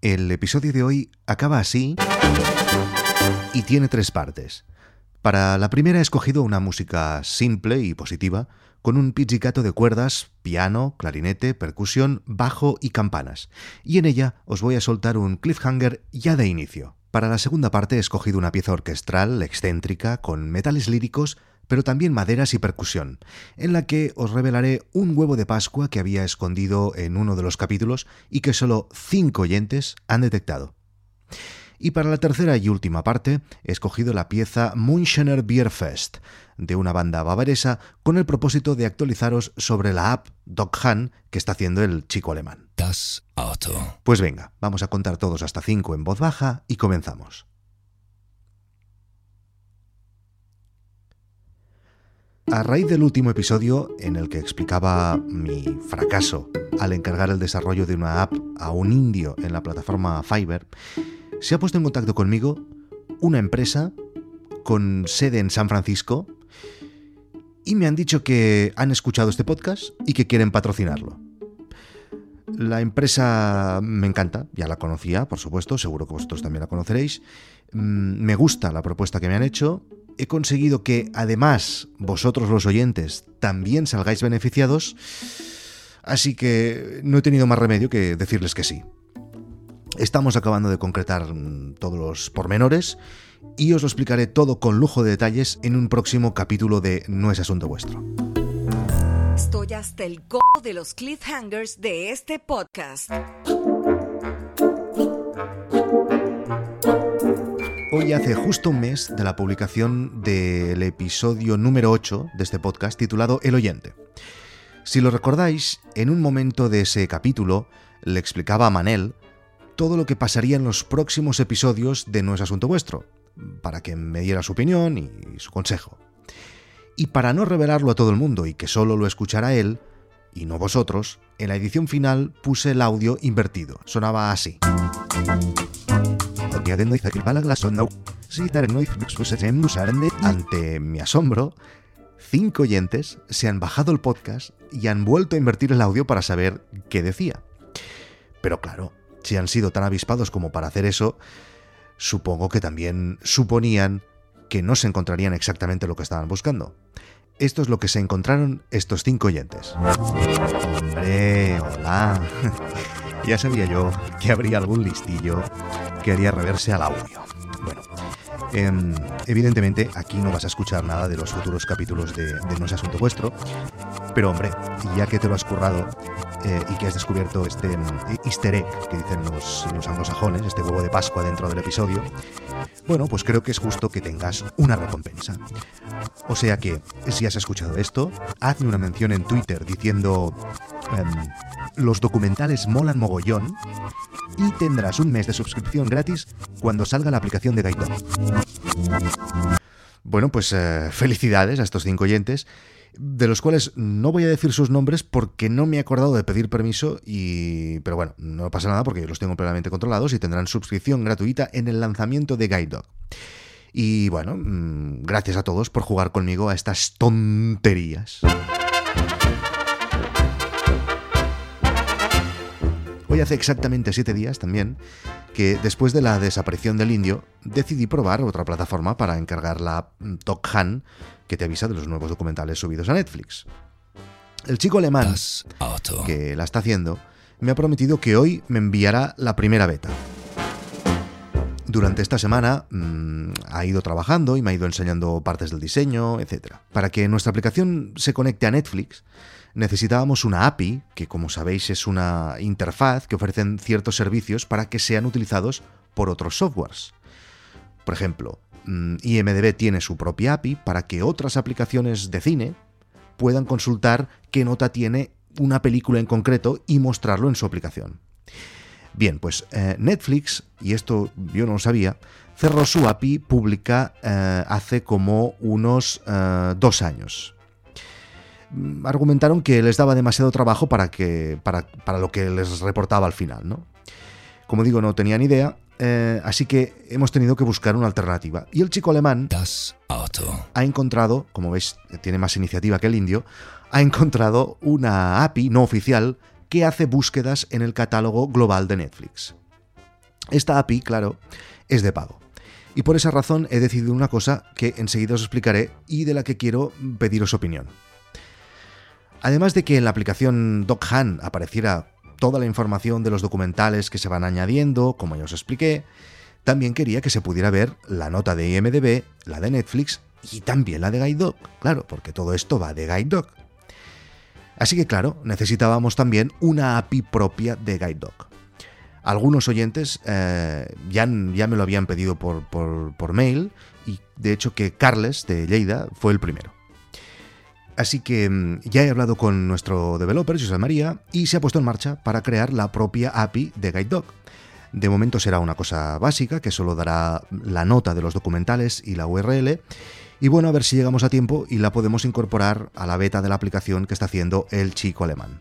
El episodio de hoy acaba así y tiene tres partes. Para la primera he escogido una música simple y positiva, con un pizzicato de cuerdas, piano, clarinete, percusión, bajo y campanas. Y en ella os voy a soltar un cliffhanger ya de inicio. Para la segunda parte he escogido una pieza orquestral excéntrica con metales líricos pero también maderas y percusión, en la que os revelaré un huevo de Pascua que había escondido en uno de los capítulos y que solo cinco oyentes han detectado. Y para la tercera y última parte he escogido la pieza Münchener Bierfest de una banda bavaresa con el propósito de actualizaros sobre la app Dog Han que está haciendo el chico alemán. Das Auto. Pues venga, vamos a contar todos hasta cinco en voz baja y comenzamos. A raíz del último episodio en el que explicaba mi fracaso al encargar el desarrollo de una app a un indio en la plataforma Fiverr, se ha puesto en contacto conmigo una empresa con sede en San Francisco y me han dicho que han escuchado este podcast y que quieren patrocinarlo. La empresa me encanta, ya la conocía, por supuesto, seguro que vosotros también la conoceréis. Mm, me gusta la propuesta que me han hecho he conseguido que además vosotros los oyentes también salgáis beneficiados, así que no he tenido más remedio que decirles que sí. Estamos acabando de concretar mm, todos los pormenores y os lo explicaré todo con lujo de detalles en un próximo capítulo de No es asunto vuestro. Estoy hasta el co de los cliffhangers de este podcast. Hoy hace justo un mes de la publicación del episodio número 8 de este podcast titulado El oyente. Si lo recordáis, en un momento de ese capítulo le explicaba a Manel todo lo que pasaría en los próximos episodios de No es Asunto Vuestro, para que me diera su opinión y su consejo. Y para no revelarlo a todo el mundo y que solo lo escuchara él, y no vosotros, en la edición final puse el audio invertido. Sonaba así. Ante mi asombro, cinco oyentes se han bajado el podcast y han vuelto a invertir el audio para saber qué decía. Pero claro, si han sido tan avispados como para hacer eso, supongo que también suponían que no se encontrarían exactamente lo que estaban buscando. Esto es lo que se encontraron estos cinco oyentes. Hombre, hola. Ya sabía yo que habría algún listillo que haría reverse al audio. Bueno, em, evidentemente aquí no vas a escuchar nada de los futuros capítulos de, No es Asunto Vuestro, pero hombre, ya que te lo has currado eh, y que has descubierto este em, easter egg que dicen los, los anglosajones, este huevo de Pascua dentro del episodio, bueno, pues creo que es justo que tengas una recompensa. O sea que, si has escuchado esto, hazme una mención en Twitter diciendo... Em, los documentales molan mogollón y tendrás un mes de suscripción gratis cuando salga la aplicación de Gaito. Bueno, pues eh, felicidades a estos cinco oyentes, de los cuales no voy a decir sus nombres porque no me he acordado de pedir permiso y... Pero bueno, no pasa nada porque los tengo plenamente controlados y tendrán suscripción gratuita en el lanzamiento de Guide Dog. Y bueno, mm, gracias a todos por jugar conmigo a estas tonterías. Hoy hace exactamente siete días también que después de la desaparición del indio decidí probar otra plataforma para encargar la Talk Han que te avisa de los nuevos documentales subidos a Netflix. El chico alemán que la está haciendo me ha prometido que hoy me enviará la primera beta. Durante esta semana mm, ha ido trabajando y me ha ido enseñando partes del diseño, etc. Para que nuestra aplicación se conecte a Netflix, necesitábamos una API, que como sabéis es una interfaz que ofrecen ciertos servicios para que sean utilizados por otros softwares. Por ejemplo, mm, IMDB tiene su propia API para que otras aplicaciones de cine puedan consultar qué nota tiene una película en concreto y mostrarlo en su aplicación. Bien, pues eh, Netflix, y esto yo no lo sabía, cerró su API pública eh, hace como unos eh, dos años. Mm, argumentaron que les daba demasiado trabajo para, que, para, lo que les reportaba al final. ¿no? Como digo, no tenían idea, así que hemos tenido que buscar una alternativa. Y el chico alemán ha encontrado, como veis, tiene más iniciativa que el indio, ha encontrado una API no oficial que hace búsquedas en el catálogo global de Netflix. Esta API, claro, es de pago. Y por esa razón he decidido una cosa que enseguida os explicaré y de la que quiero pediros opinión. Además de que en la aplicación DocHan apareciera toda la información de los documentales que se van añadiendo, como ya os expliqué, también quería que se pudiera ver la nota de IMDB, la de Netflix y también la de Guide Dog, claro, porque todo esto va de Guide Dog. Así que claro, necesitábamos también una API propia de Guide Dog. Algunos oyentes eh, ya, ya, me lo habían pedido por, por, mail y de hecho que Carles de Lleida fue el primero. Así que mm, ya he hablado con nuestro developer, José María, y se ha puesto en marcha para crear la propia API de GuideDoc. De momento será una cosa básica que solo dará la nota de los documentales y la URL. Y bueno, a ver si llegamos a tiempo y la podemos incorporar a la beta de la aplicación que está haciendo el chico alemán.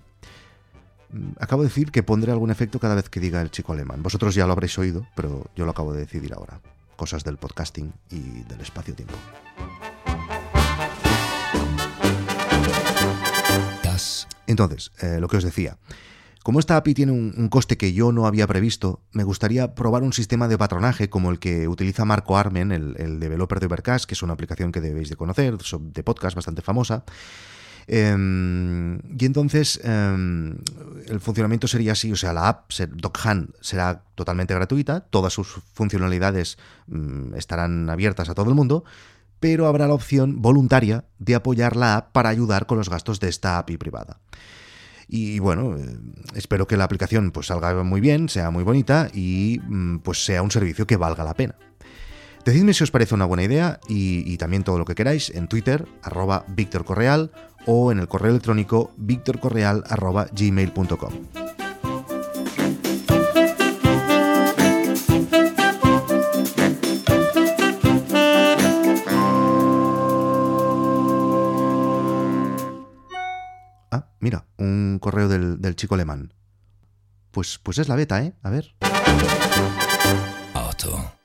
Mm, acabo de decir que pondré algún efecto cada vez que diga el chico alemán. Vosotros ya lo habréis oído, pero yo lo acabo de decidir ahora. Cosas del podcasting y del espacio-tiempo. Entonces, eh, lo que os decía. Como esta API tiene un, coste que yo no había previsto, me gustaría probar un sistema de patronaje como el que utiliza Marco Armen, el, developer de Overcast, que es una aplicación que debéis de conocer, de podcast bastante famosa. Em, y entonces em, el funcionamiento sería así, o sea, la app DocHan será totalmente gratuita, todas sus funcionalidades mm, estarán abiertas a todo el mundo, pero habrá la opción voluntaria de apoyar la app para ayudar con los gastos de esta API privada. Y bueno, eh, espero que la aplicación pues salga muy bien, sea muy bonita y mm, pues sea un servicio que valga la pena. Decidme si os parece una buena idea y, también todo lo que queráis en Twitter, arroba Víctor Correal, o en el correo electrónico victorcorreal Mira, un correo del, del chico alemán. Pues, pues es la beta, ¿eh? A ver. Auto.